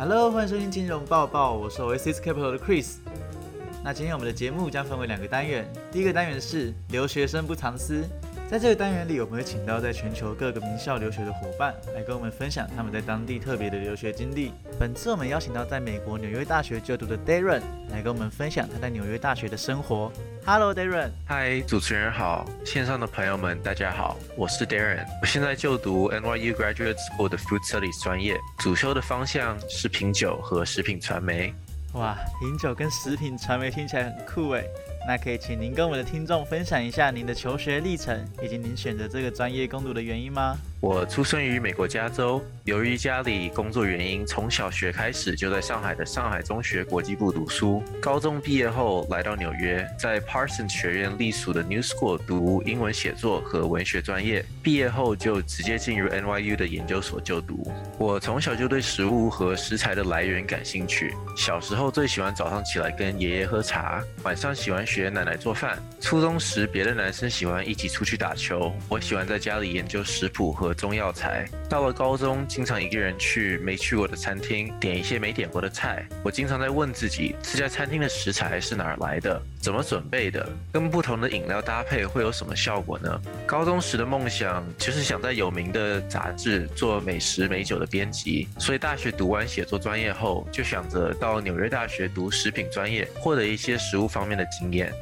Hello，欢迎收听金融报报，我是 Oasis Capital 的 Chris。那今天我们的节目将分为两个单元，第一个单元是留学生不藏私。在这个单元里，我们会请到在全球各个名校留学的伙伴来跟我们分享他们在当地特别的留学经历。本次我们邀请到在美国纽约大学就读的 Darren 来跟我们分享他在纽约大学的生活。Hello，Darren。嗨，主持人好，线上的朋友们大家好，我是 Darren。我现在就读 NYU Graduate School 的 Food Studies 专业，主修的方向是品酒和食品传媒。哇，品酒跟食品传媒听起来很酷诶。那可以请您跟我们的听众分享一下您的求学历程，以及您选择这个专业攻读的原因吗？我出生于美国加州，由于家里工作原因，从小学开始就在上海的上海中学国际部读书。高中毕业后来到纽约，在 Parsons 学院隶属的 New School 读英文写作和文学专业。毕业后就直接进入 NYU 的研究所就读。我从小就对食物和食材的来源感兴趣。小时候最喜欢早上起来跟爷爷喝茶，晚上喜欢学奶奶做饭。初中时，别的男生喜欢一起出去打球，我喜欢在家里研究食谱和。中药材。到了高中，经常一个人去没去过的餐厅，点一些没点过的菜。我经常在问自己，这家餐厅的食材是哪儿来的，怎么准备的，跟不同的饮料搭配会有什么效果呢？高中时的梦想就是想在有名的杂志做美食美酒的编辑，所以大学读完写作专业后，就想着到纽约大学读食品专业，获得一些食物方面的经验。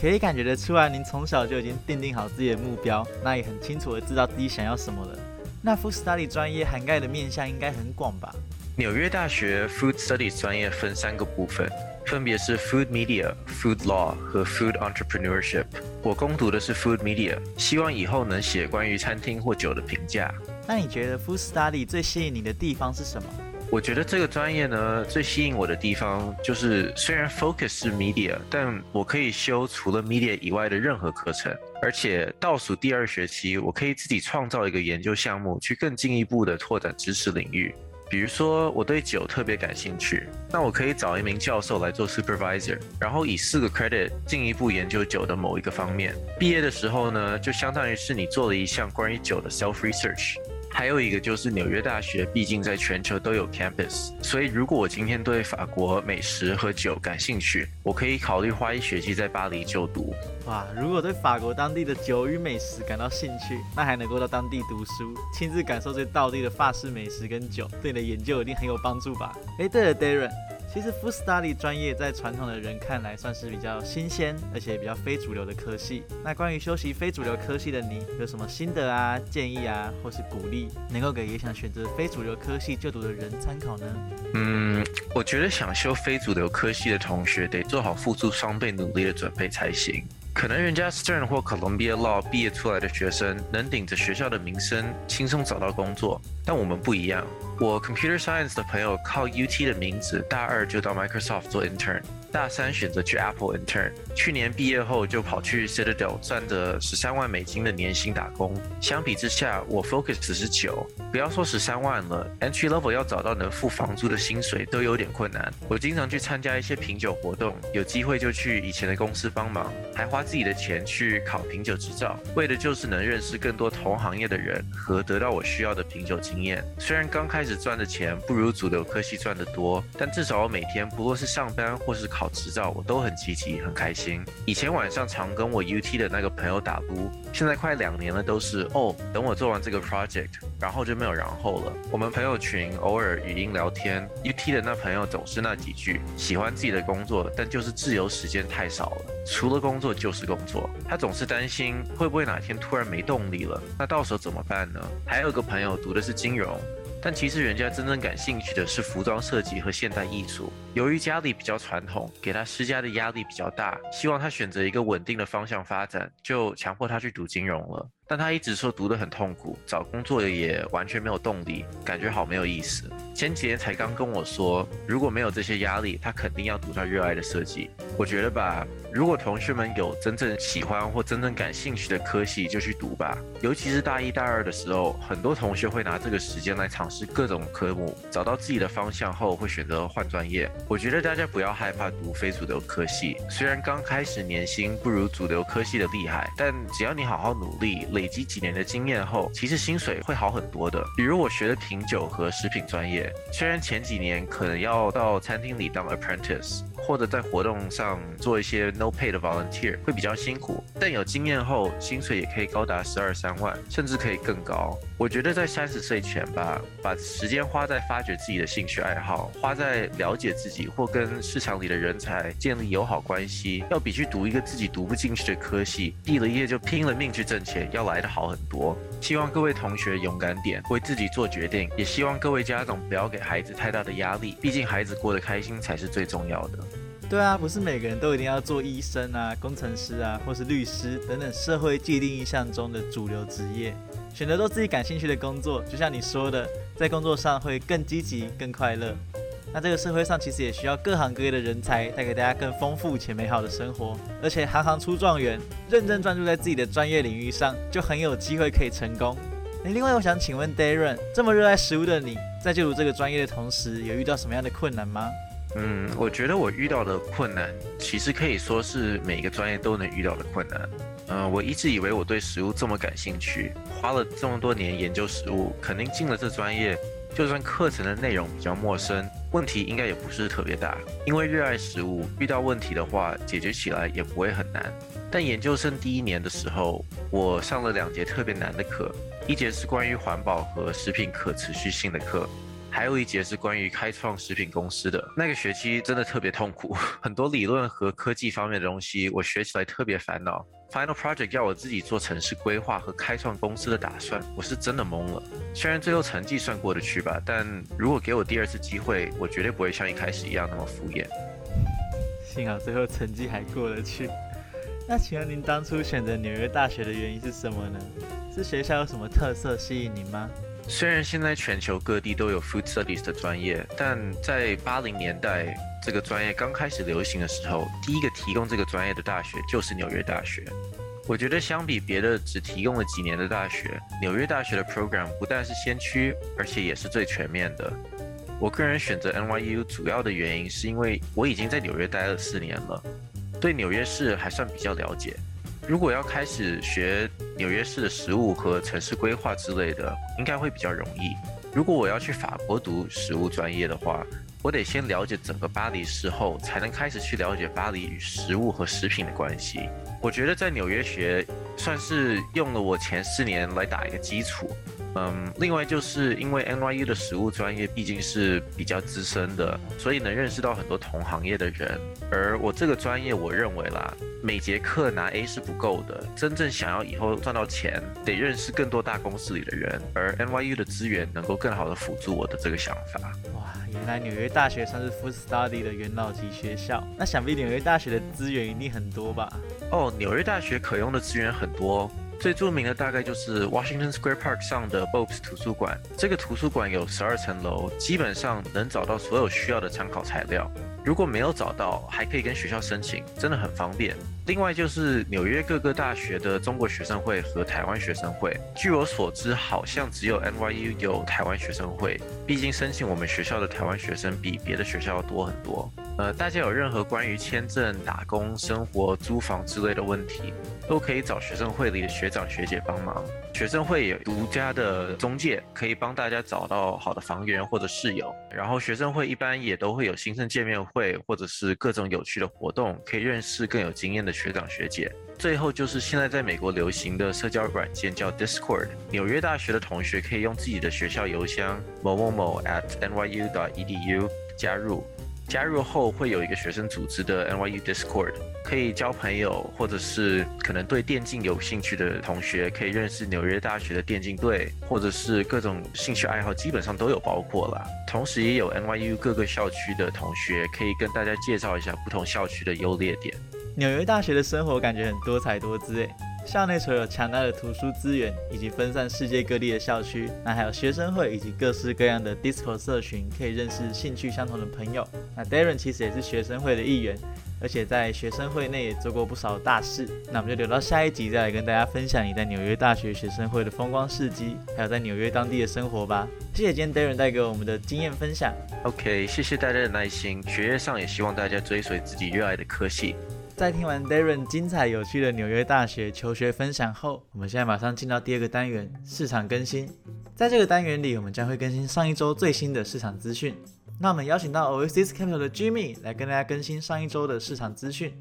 可以感觉得出来，您从小就已经定定好自己的目标，那也很清楚的知道自己想要什么了。那 Food Study 专业涵盖的面向应该很广吧？纽约大学 Food Studies 专业分三个部分，分别是 Food Media、Food Law 和 Food Entrepreneurship。我攻读的是 Food Media，希望以后能写关于餐厅或酒的评价。那你觉得 Food Study 最吸引你的地方是什么？我觉得这个专业呢，最吸引我的地方就是，虽然 focus 是 media，但我可以修除了 media 以外的任何课程，而且倒数第二学期，我可以自己创造一个研究项目，去更进一步的拓展知识领域。比如说，我对酒特别感兴趣，那我可以找一名教授来做 supervisor，然后以四个 credit 进一步研究酒的某一个方面。毕业的时候呢，就相当于是你做了一项关于酒的 self research。还有一个就是纽约大学，毕竟在全球都有 campus，所以如果我今天对法国美食和酒感兴趣，我可以考虑花一学期在巴黎就读。哇，如果对法国当地的酒与美食感到兴趣，那还能够到当地读书，亲自感受这道地的法式美食跟酒，对你的研究一定很有帮助吧？哎，对了，Darren。其实副 Study 专业在传统的人看来算是比较新鲜，而且比较非主流的科系。那关于修习非主流科系的你，有什么心得啊、建议啊，或是鼓励，能够给也想选择非主流科系就读的人参考呢？嗯，我觉得想修非主流科系的同学，得做好付出双倍努力的准备才行。可能人家 Stern 或 Columbia Law 毕业出来的学生，能顶着学校的名声轻松找到工作，但我们不一样。我 Computer Science 的朋友靠 UT 的名字，大二就到 Microsoft 做 intern。大三选择去 Apple intern，去年毕业后就跑去 Citadel 赚着十三万美金的年薪打工。相比之下，我 focus 只是九，不要说十三万了，entry level 要找到能付房租的薪水都有点困难。我经常去参加一些品酒活动，有机会就去以前的公司帮忙，还花自己的钱去考品酒执照，为的就是能认识更多同行业的人和得到我需要的品酒经验。虽然刚开始赚的钱不如主流科系赚得多，但至少我每天不论是上班或是考。考执照，我都很积极，很开心。以前晚上常跟我 UT 的那个朋友打撸，现在快两年了，都是哦，等我做完这个 project，然后就没有然后了。我们朋友群偶尔语音聊天，UT 的那朋友总是那几句，喜欢自己的工作，但就是自由时间太少了，除了工作就是工作。他总是担心会不会哪天突然没动力了，那到时候怎么办呢？还有个朋友读的是金融。但其实人家真正感兴趣的是服装设计和现代艺术。由于家里比较传统，给他施加的压力比较大，希望他选择一个稳定的方向发展，就强迫他去读金融了。但他一直说读得很痛苦，找工作也完全没有动力，感觉好没有意思。前几天才刚跟我说，如果没有这些压力，他肯定要读他热爱的设计。我觉得吧，如果同学们有真正喜欢或真正感兴趣的科系，就去读吧。尤其是大一、大二的时候，很多同学会拿这个时间来尝试各种科目，找到自己的方向后，会选择换专业。我觉得大家不要害怕读非主流科系，虽然刚开始年薪不如主流科系的厉害，但只要你好好努力，累积几年的经验后，其实薪水会好很多的。比如我学的品酒和食品专业，虽然前几年可能要到餐厅里当 apprentice。或者在活动上做一些 no pay 的 volunteer 会比较辛苦，但有经验后薪水也可以高达十二三万，甚至可以更高。我觉得在三十岁前吧，把时间花在发掘自己的兴趣爱好，花在了解自己或跟市场里的人才建立友好关系，要比去读一个自己读不进去的科系，毕了业就拼了命去挣钱要来的好很多。希望各位同学勇敢点，为自己做决定，也希望各位家长不要给孩子太大的压力，毕竟孩子过得开心才是最重要的。对啊，不是每个人都一定要做医生啊、工程师啊，或是律师等等社会既定印象中的主流职业。选择做自己感兴趣的工作，就像你说的，在工作上会更积极、更快乐。那这个社会上其实也需要各行各业的人才，带给大家更丰富且美好的生活。而且行行出状元，认真专注在自己的专业领域上，就很有机会可以成功。诶，另外我想请问 Darren，这么热爱食物的你，在就读这个专业的同时，有遇到什么样的困难吗？嗯，我觉得我遇到的困难，其实可以说是每个专业都能遇到的困难。嗯，我一直以为我对食物这么感兴趣，花了这么多年研究食物，肯定进了这专业，就算课程的内容比较陌生，问题应该也不是特别大。因为热爱食物，遇到问题的话，解决起来也不会很难。但研究生第一年的时候，我上了两节特别难的课，一节是关于环保和食品可持续性的课。还有一节是关于开创食品公司的那个学期，真的特别痛苦，很多理论和科技方面的东西，我学起来特别烦恼。Final project 要我自己做城市规划和开创公司的打算，我是真的懵了。虽然最后成绩算过得去吧，但如果给我第二次机会，我绝对不会像一开始一样那么敷衍。幸好最后成绩还过得去。那请问您当初选择纽约大学的原因是什么呢？是学校有什么特色吸引您吗？虽然现在全球各地都有 food studies 的专业，但在八零年代这个专业刚开始流行的时候，第一个提供这个专业的大学就是纽约大学。我觉得相比别的只提供了几年的大学，纽约大学的 program 不但是先驱，而且也是最全面的。我个人选择 NYU 主要的原因是因为我已经在纽约待了四年了，对纽约市还算比较了解。如果要开始学纽约市的食物和城市规划之类的，应该会比较容易。如果我要去法国读食物专业的话，我得先了解整个巴黎市后，才能开始去了解巴黎与食物和食品的关系。我觉得在纽约学，算是用了我前四年来打一个基础。嗯，另外就是因为 NYU 的食物专业毕竟是比较资深的，所以能认识到很多同行业的人。而我这个专业，我认为啦，每节课拿 A 是不够的，真正想要以后赚到钱，得认识更多大公司里的人。而 NYU 的资源能够更好的辅助我的这个想法。哇，原来纽约大学算是 Food Study 的元老级学校，那想必纽约大学的资源一定很多吧？哦，纽约大学可用的资源很很多。最著名的大概就是 Washington Square Park 上的 Bob's 图书馆。这个图书馆有十二层楼，基本上能找到所有需要的参考材料。如果没有找到，还可以跟学校申请，真的很方便。另外就是纽约各个大学的中国学生会和台湾学生会。据我所知，好像只有 NYU 有台湾学生会。毕竟申请我们学校的台湾学生比别的学校要多很多。呃，大家有任何关于签证、打工、生活、租房之类的问题，都可以找学生会里的学长学姐帮忙。学生会有独家的中介，可以帮大家找到好的房源或者室友。然后学生会一般也都会有新生见面会，或者是各种有趣的活动，可以认识更有经验的学长学姐。最后就是现在在美国流行的社交软件叫 Discord。纽约大学的同学可以用自己的学校邮箱某某某 at nyu.edu 加入。加入后会有一个学生组织的 NYU Discord，可以交朋友，或者是可能对电竞有兴趣的同学可以认识纽约大学的电竞队，或者是各种兴趣爱好基本上都有包括了。同时也有 NYU 各个校区的同学可以跟大家介绍一下不同校区的优劣点。纽约大学的生活感觉很多彩多姿诶。校内除了有强大的图书资源，以及分散世界各地的校区，那还有学生会以及各式各样的 disco 社群，可以认识兴趣相同的朋友。那 Darren 其实也是学生会的一员。而且在学生会内也做过不少大事。那我们就留到下一集再来跟大家分享你在纽约大学学生会的风光事迹，还有在纽约当地的生活吧。谢谢今天 Darren 带给我们的经验分享。OK，谢谢大家的耐心。学业上也希望大家追随自己热爱的科系。在听完 Darren 精彩有趣的纽约大学求学分享后，我们现在马上进到第二个单元——市场更新。在这个单元里，我们将会更新上一周最新的市场资讯。那我们邀请到 Oasis Capital 的 Jimmy 来跟大家更新上一周的市场资讯。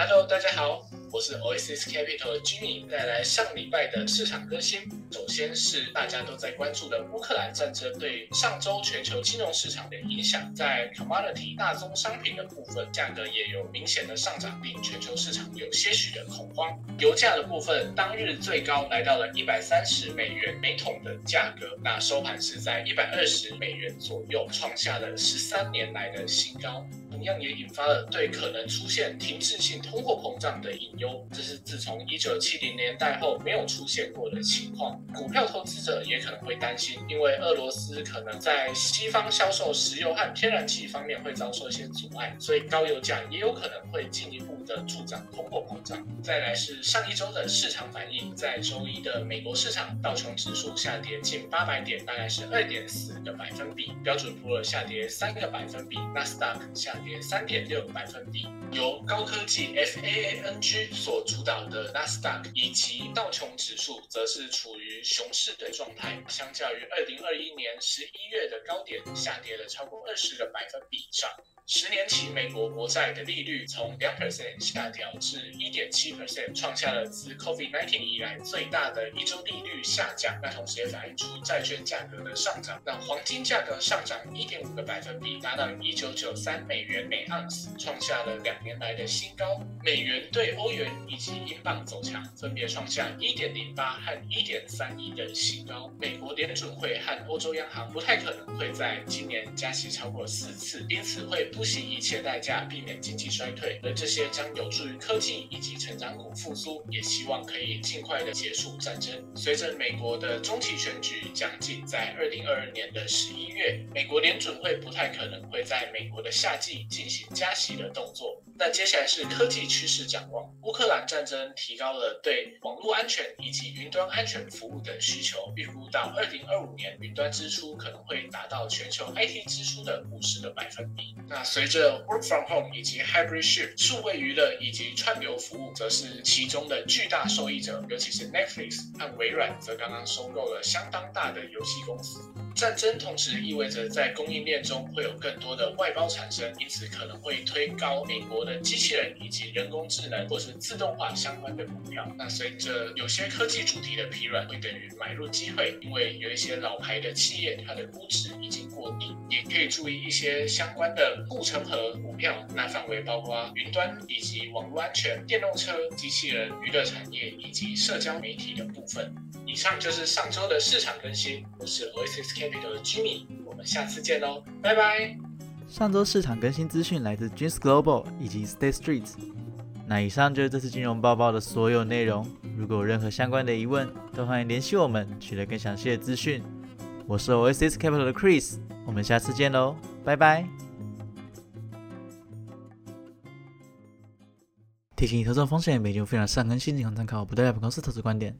Hello，大家好，我是 Oasis Capital 的 Jimmy，带来上礼拜的市场更新。首先是大家都在关注的乌克兰战争对上周全球金融市场的影响，在 commodity 大宗商品的部分，价格也有明显的上涨，令全球市场有些许的恐慌。油价的部分，当日最高来到了一百三十美元每桶的价格，那收盘是在一百二十美元左右，创下了十三年来的新高。同样也引发了对可能出现停滞性通货膨胀的隐忧，这是自从一九七零年代后没有出现过的情况。股票投资者也可能会担心，因为俄罗斯可能在西方销售石油和天然气方面会遭受一些阻碍，所以高油价也有可能会进一步的助长通货膨胀。再来是上一周的市场反应，在周一的美国市场，道琼指数下跌近八百点，大概是二点四个百分比；标准普尔下跌三个百分比，纳斯达克下。跌三点六个百分比，由高科技 FAANG 所主导的纳斯达克以及道琼指数则是处于熊市的状态，相较于二零二一年十一月的高点，下跌了超过二十个百分比以上。十年期美国国债的利率从两 percent 下调至一点七 percent，创下了自 COVID-19 以来最大的一周利率下降。那同时也反映出债券价格的上涨，那黄金价格上涨一点五个百分比，达到一九九三美元每盎司，创下了两年来的新高。美元对欧元以及英镑走强，分别创下一点零八和一点三一的新高。美国联准会和欧洲央行不太可能会在今年加息超过四次，因此会。不惜一切代价避免经济衰退，而这些将有助于科技以及成长股复苏，也希望可以尽快的结束战争。随着美国的中期选举将近，在二零二二年的十一月，美国联准会不太可能会在美国的夏季进行加息的动作。那接下来是科技趋势展望。乌克兰战争提高了对网络安全以及云端安全服务的需求，预估到二零二五年，云端支出可能会达到全球 IT 支出的五十个百分比。那随着 Work from Home 以及 Hybrid Shift，数位娱乐以及串流服务则是其中的巨大受益者，尤其是 Netflix 和微软则刚刚收购了相当大的游戏公司。战争同时意味着在供应链中会有更多的外包产生，因此可能会推高美国的机器人以及人工智能或是自动化相关的股票。那随着有些科技主题的疲软，会等于买入机会，因为有一些老牌的企业它的估值已经过低。也可以注意一些相关的护城河股票，那范围包括云端以及网络安全、电动车、机器人、娱乐产业以及社交媒体的部分。以上就是上周的市场更新，我是 Oasis Capital 的 Jimmy，我们下次见喽，拜拜。上周市场更新资讯来自 Jeans Global 以及 State Street。那以上就是这次金融报告的所有内容。如果有任何相关的疑问，都欢迎联系我们，取得更详细的资讯。我是 Oasis Capital 的 Chris，我们下次见喽，拜拜。提醒：投资风险，每节非常善更新，仅供参考，不代表公司投资观点。